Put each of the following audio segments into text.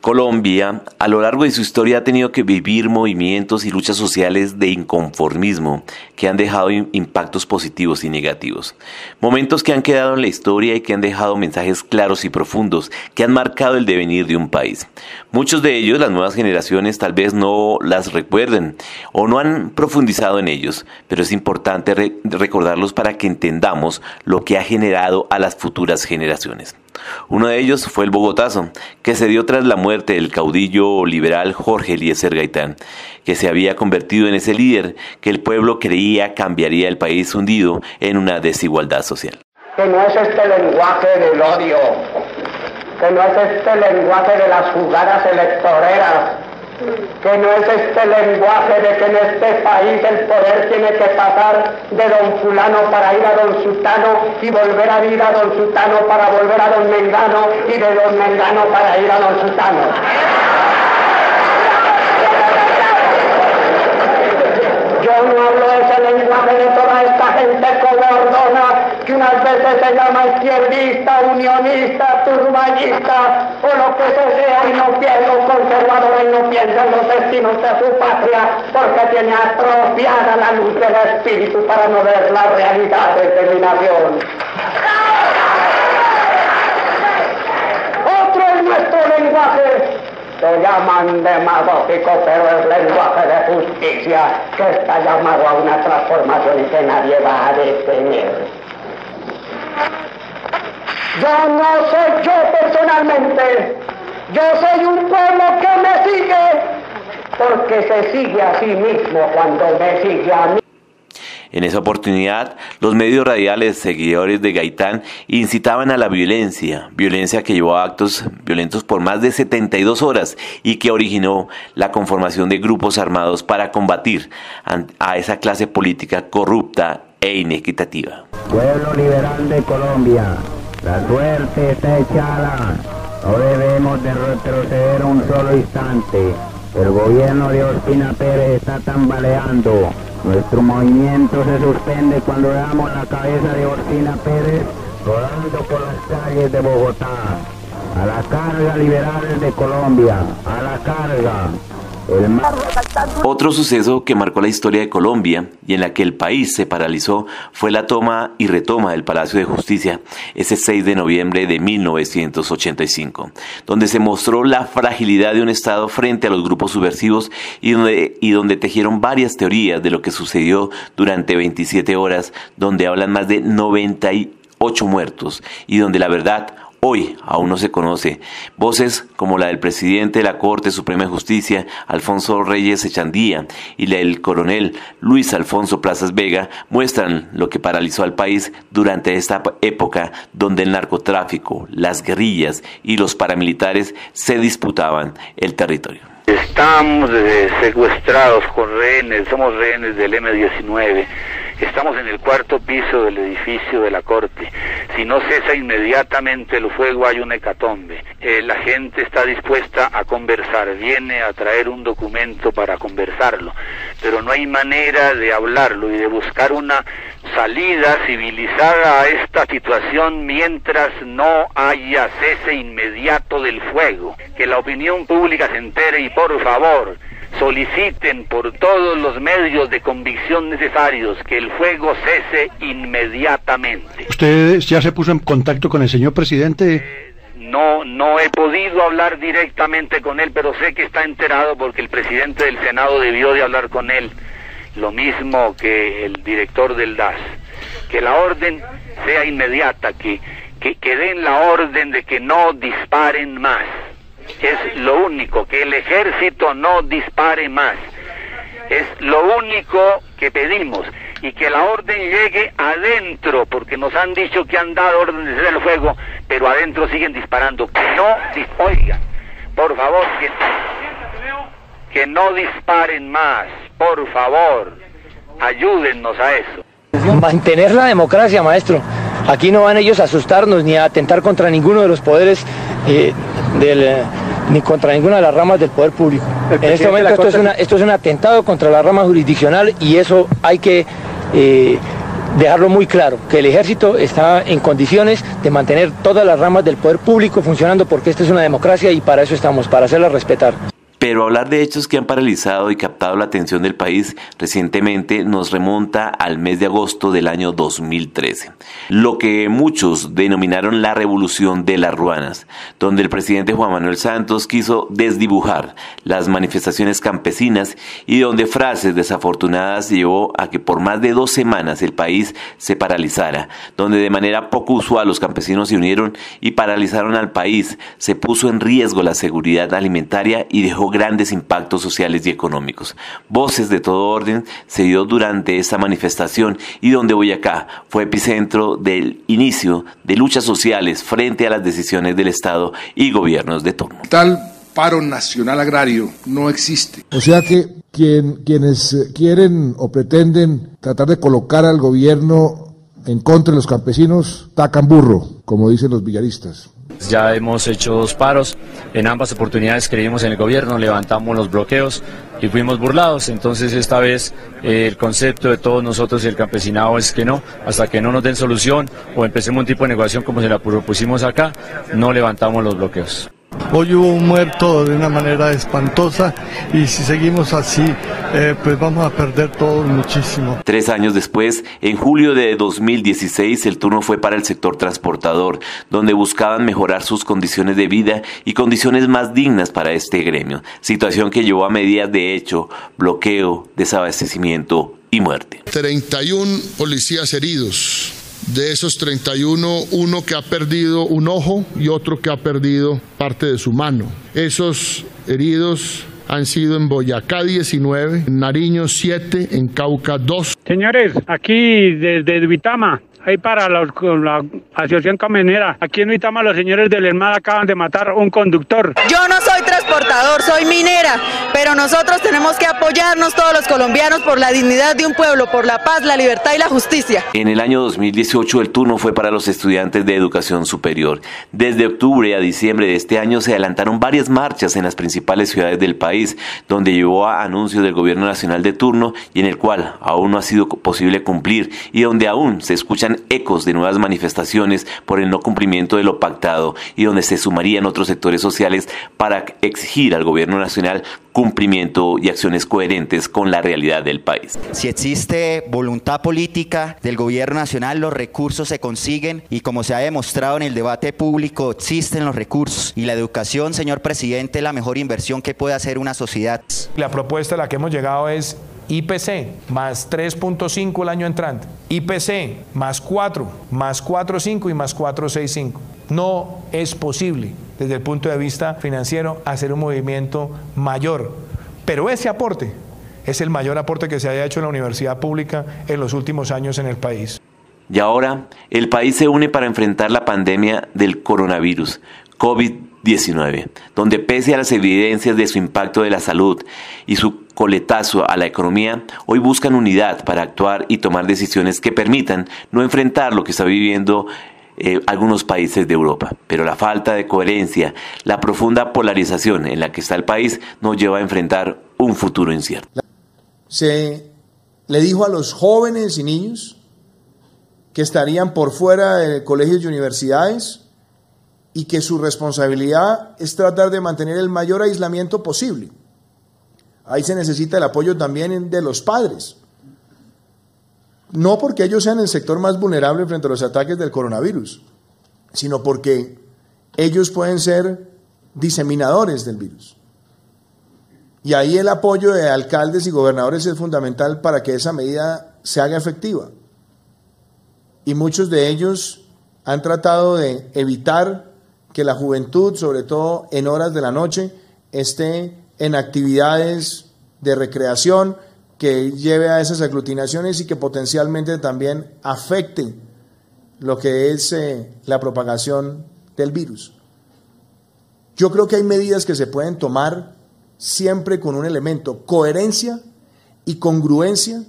Colombia, a lo largo de su historia, ha tenido que vivir movimientos y luchas sociales de inconformismo que han dejado impactos positivos y negativos. Momentos que han quedado en la historia y que han dejado mensajes claros y profundos que han marcado el devenir de un país. Muchos de ellos, las nuevas generaciones, tal vez no las recuerden o no han profundizado en ellos, pero es importante recordarlos para que entendamos lo que ha generado a las futuras generaciones. Uno de ellos fue el Bogotazo, que se dio tras la muerte del caudillo liberal Jorge Eliezer Gaitán, que se había convertido en ese líder que el pueblo creía cambiaría el país hundido en una desigualdad social. Que no es este lenguaje del odio, que no es este lenguaje de las jugadas electoreras, que no es este lenguaje de que en este país el poder tiene que pasar de don fulano para ir a don sultano y volver a ir a don sultano para volver a don mengano y de don mengano para ir a don sultano. Yo no hablo ese lenguaje de toda esta gente cobardona que unas veces se llama izquierdista, unionista, turballista o lo que sea y no piensa conservador y no piensa en los destinos de su patria porque tiene atrofiada la luz del espíritu para no ver la realidad de mi. Otro es nuestro lenguaje lo llaman demagógico, pero es lenguaje de justicia que está llamado a una transformación que nadie va a detener. Yo no soy yo personalmente, yo soy un pueblo que me sigue, porque se sigue a sí mismo cuando me sigue a mí. En esa oportunidad, los medios radiales seguidores de Gaitán incitaban a la violencia, violencia que llevó a actos violentos por más de 72 horas y que originó la conformación de grupos armados para combatir a esa clase política corrupta e inequitativa. Pueblo liberal de Colombia, la suerte está echada, no debemos de retroceder un solo instante. El gobierno de Ospina Pérez está tambaleando nuestro movimiento se suspende cuando damos la cabeza de Orsina Pérez rodando por las calles de Bogotá. A la carga liberales de Colombia, a la carga. Otro suceso que marcó la historia de Colombia y en la que el país se paralizó fue la toma y retoma del Palacio de Justicia ese 6 de noviembre de 1985, donde se mostró la fragilidad de un Estado frente a los grupos subversivos y donde, y donde tejieron varias teorías de lo que sucedió durante 27 horas, donde hablan más de 98 muertos y donde la verdad Hoy aún no se conoce. Voces como la del presidente de la Corte Suprema de Justicia, Alfonso Reyes Echandía, y la del coronel Luis Alfonso Plazas Vega muestran lo que paralizó al país durante esta época donde el narcotráfico, las guerrillas y los paramilitares se disputaban el territorio. Estamos secuestrados con rehenes, somos rehenes del M-19 Estamos en el cuarto piso del edificio de la Corte. Si no cesa inmediatamente el fuego hay una hecatombe. Eh, la gente está dispuesta a conversar, viene a traer un documento para conversarlo, pero no hay manera de hablarlo y de buscar una salida civilizada a esta situación mientras no haya cese inmediato del fuego. Que la opinión pública se entere y por favor, soliciten por todos los medios de convicción necesarios que el fuego cese inmediatamente. ¿Usted ya se puso en contacto con el señor presidente? no, no he podido hablar directamente con él, pero sé que está enterado porque el presidente del Senado debió de hablar con él, lo mismo que el director del DAS. Que la orden sea inmediata, que, que, que den la orden de que no disparen más es lo único, que el ejército no dispare más. Es lo único que pedimos y que la orden llegue adentro, porque nos han dicho que han dado orden de el fuego, pero adentro siguen disparando. Que no, oigan, por favor, que, que no disparen más, por favor, ayúdennos a eso. Mantener la democracia, maestro. Aquí no van ellos a asustarnos ni a atentar contra ninguno de los poderes eh, del, ni contra ninguna de las ramas del poder público. En este momento esto es, un atentado contra la rama jurisdiccional y eso hay que eh, dejarlo muy claro, que el ejército está en condiciones de mantener todas las ramas del poder público funcionando porque esta es una democracia y para eso estamos, para hacerla respetar. Pero hablar de hechos que han paralizado y captado la atención del país recientemente nos remonta al mes de agosto del año 2013, lo que muchos denominaron la revolución de las ruanas, donde el presidente Juan Manuel Santos quiso desdibujar las manifestaciones campesinas y donde frases desafortunadas llevó a que por más de dos semanas el país se paralizara, donde de manera poco usual los campesinos se unieron y paralizaron al país, se puso en riesgo la seguridad alimentaria y dejó grandes impactos sociales y económicos. Voces de todo orden se dio durante esta manifestación y donde Boyacá fue epicentro del inicio de luchas sociales frente a las decisiones del Estado y gobiernos de turno. Tal paro nacional agrario no existe. O sea que quien, quienes eh, quieren o pretenden tratar de colocar al gobierno en contra de los campesinos, tacan burro, como dicen los villaristas. Ya hemos hecho dos paros, en ambas oportunidades creímos en el gobierno, levantamos los bloqueos y fuimos burlados. Entonces esta vez eh, el concepto de todos nosotros y el campesinado es que no, hasta que no nos den solución o empecemos un tipo de negociación como se la propusimos acá, no levantamos los bloqueos. Hoy hubo un muerto de una manera espantosa y si seguimos así, eh, pues vamos a perder todo muchísimo. Tres años después, en julio de 2016, el turno fue para el sector transportador, donde buscaban mejorar sus condiciones de vida y condiciones más dignas para este gremio, situación que llevó a medidas de hecho, bloqueo, desabastecimiento y muerte. 31 policías heridos, de esos 31, uno que ha perdido un ojo y otro que ha perdido parte de su mano. Esos heridos han sido en Boyacá 19, en Nariño 7, en Cauca 2. Señores, aquí desde Vitama ahí para la asociación camionera. Aquí en Uitama los señores del ERMAD acaban de matar a un conductor. Yo no soy transportador, soy minera, pero nosotros tenemos que apoyarnos todos los colombianos por la dignidad de un pueblo, por la paz, la libertad y la justicia. En el año 2018 el turno fue para los estudiantes de educación superior. Desde octubre a diciembre de este año se adelantaron varias marchas en las principales ciudades del país, donde llevó a anuncios del gobierno nacional de turno y en el cual aún no ha sido posible cumplir y donde aún se escuchan ecos de nuevas manifestaciones por el no cumplimiento de lo pactado y donde se sumarían otros sectores sociales para exigir al gobierno nacional cumplimiento y acciones coherentes con la realidad del país. Si existe voluntad política del gobierno nacional, los recursos se consiguen y como se ha demostrado en el debate público, existen los recursos y la educación, señor presidente, es la mejor inversión que puede hacer una sociedad. La propuesta a la que hemos llegado es IPC más 3.5 el año entrante, IPC más 4, más 4.5 y más 4.65. No es posible desde el punto de vista financiero hacer un movimiento mayor, pero ese aporte es el mayor aporte que se haya hecho en la universidad pública en los últimos años en el país. Y ahora el país se une para enfrentar la pandemia del coronavirus, COVID-19, donde pese a las evidencias de su impacto de la salud y su coletazo a la economía, hoy buscan unidad para actuar y tomar decisiones que permitan no enfrentar lo que está viviendo eh, algunos países de Europa. Pero la falta de coherencia, la profunda polarización en la que está el país nos lleva a enfrentar un futuro incierto. Se le dijo a los jóvenes y niños que estarían por fuera de colegios y universidades y que su responsabilidad es tratar de mantener el mayor aislamiento posible. Ahí se necesita el apoyo también de los padres. No porque ellos sean el sector más vulnerable frente a los ataques del coronavirus, sino porque ellos pueden ser diseminadores del virus. Y ahí el apoyo de alcaldes y gobernadores es fundamental para que esa medida se haga efectiva. Y muchos de ellos han tratado de evitar que la juventud, sobre todo en horas de la noche, esté en actividades de recreación que lleve a esas aglutinaciones y que potencialmente también afecte lo que es eh, la propagación del virus. Yo creo que hay medidas que se pueden tomar siempre con un elemento, coherencia y congruencia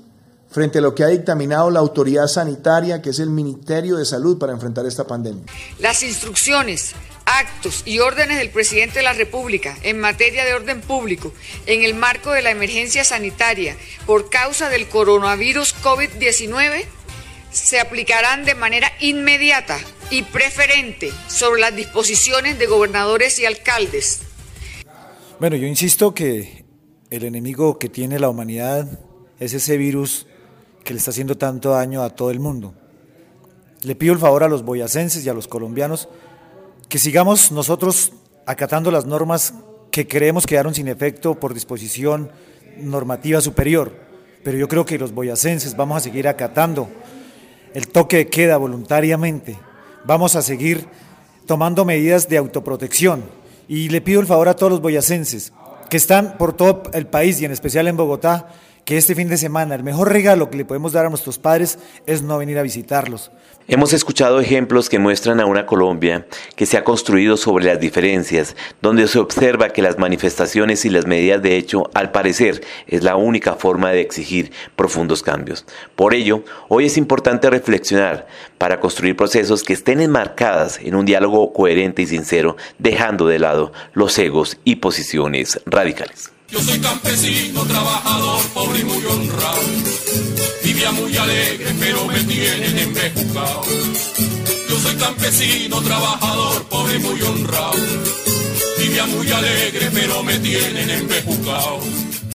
frente a lo que ha dictaminado la autoridad sanitaria, que es el Ministerio de Salud, para enfrentar esta pandemia. Las instrucciones actos y órdenes del presidente de la República en materia de orden público en el marco de la emergencia sanitaria por causa del coronavirus COVID-19 se aplicarán de manera inmediata y preferente sobre las disposiciones de gobernadores y alcaldes. Bueno, yo insisto que el enemigo que tiene la humanidad es ese virus que le está haciendo tanto daño a todo el mundo. Le pido el favor a los boyacenses y a los colombianos que sigamos nosotros acatando las normas que creemos quedaron sin efecto por disposición normativa superior. Pero yo creo que los boyacenses vamos a seguir acatando el toque de queda voluntariamente. Vamos a seguir tomando medidas de autoprotección. Y le pido el favor a todos los boyacenses que están por todo el país y en especial en Bogotá, que este fin de semana el mejor regalo que le podemos dar a nuestros padres es no venir a visitarlos. Hemos escuchado ejemplos que muestran a una Colombia que se ha construido sobre las diferencias, donde se observa que las manifestaciones y las medidas de hecho, al parecer, es la única forma de exigir profundos cambios. Por ello, hoy es importante reflexionar para construir procesos que estén enmarcadas en un diálogo coherente y sincero, dejando de lado los egos y posiciones radicales. Yo soy campesino, trabajador, pobre y muy honrado. Vivía muy alegre, pero me tienen embejucado. Yo soy campesino, trabajador, pobre y muy honrado. Vivía muy alegre, pero me tienen embejucado.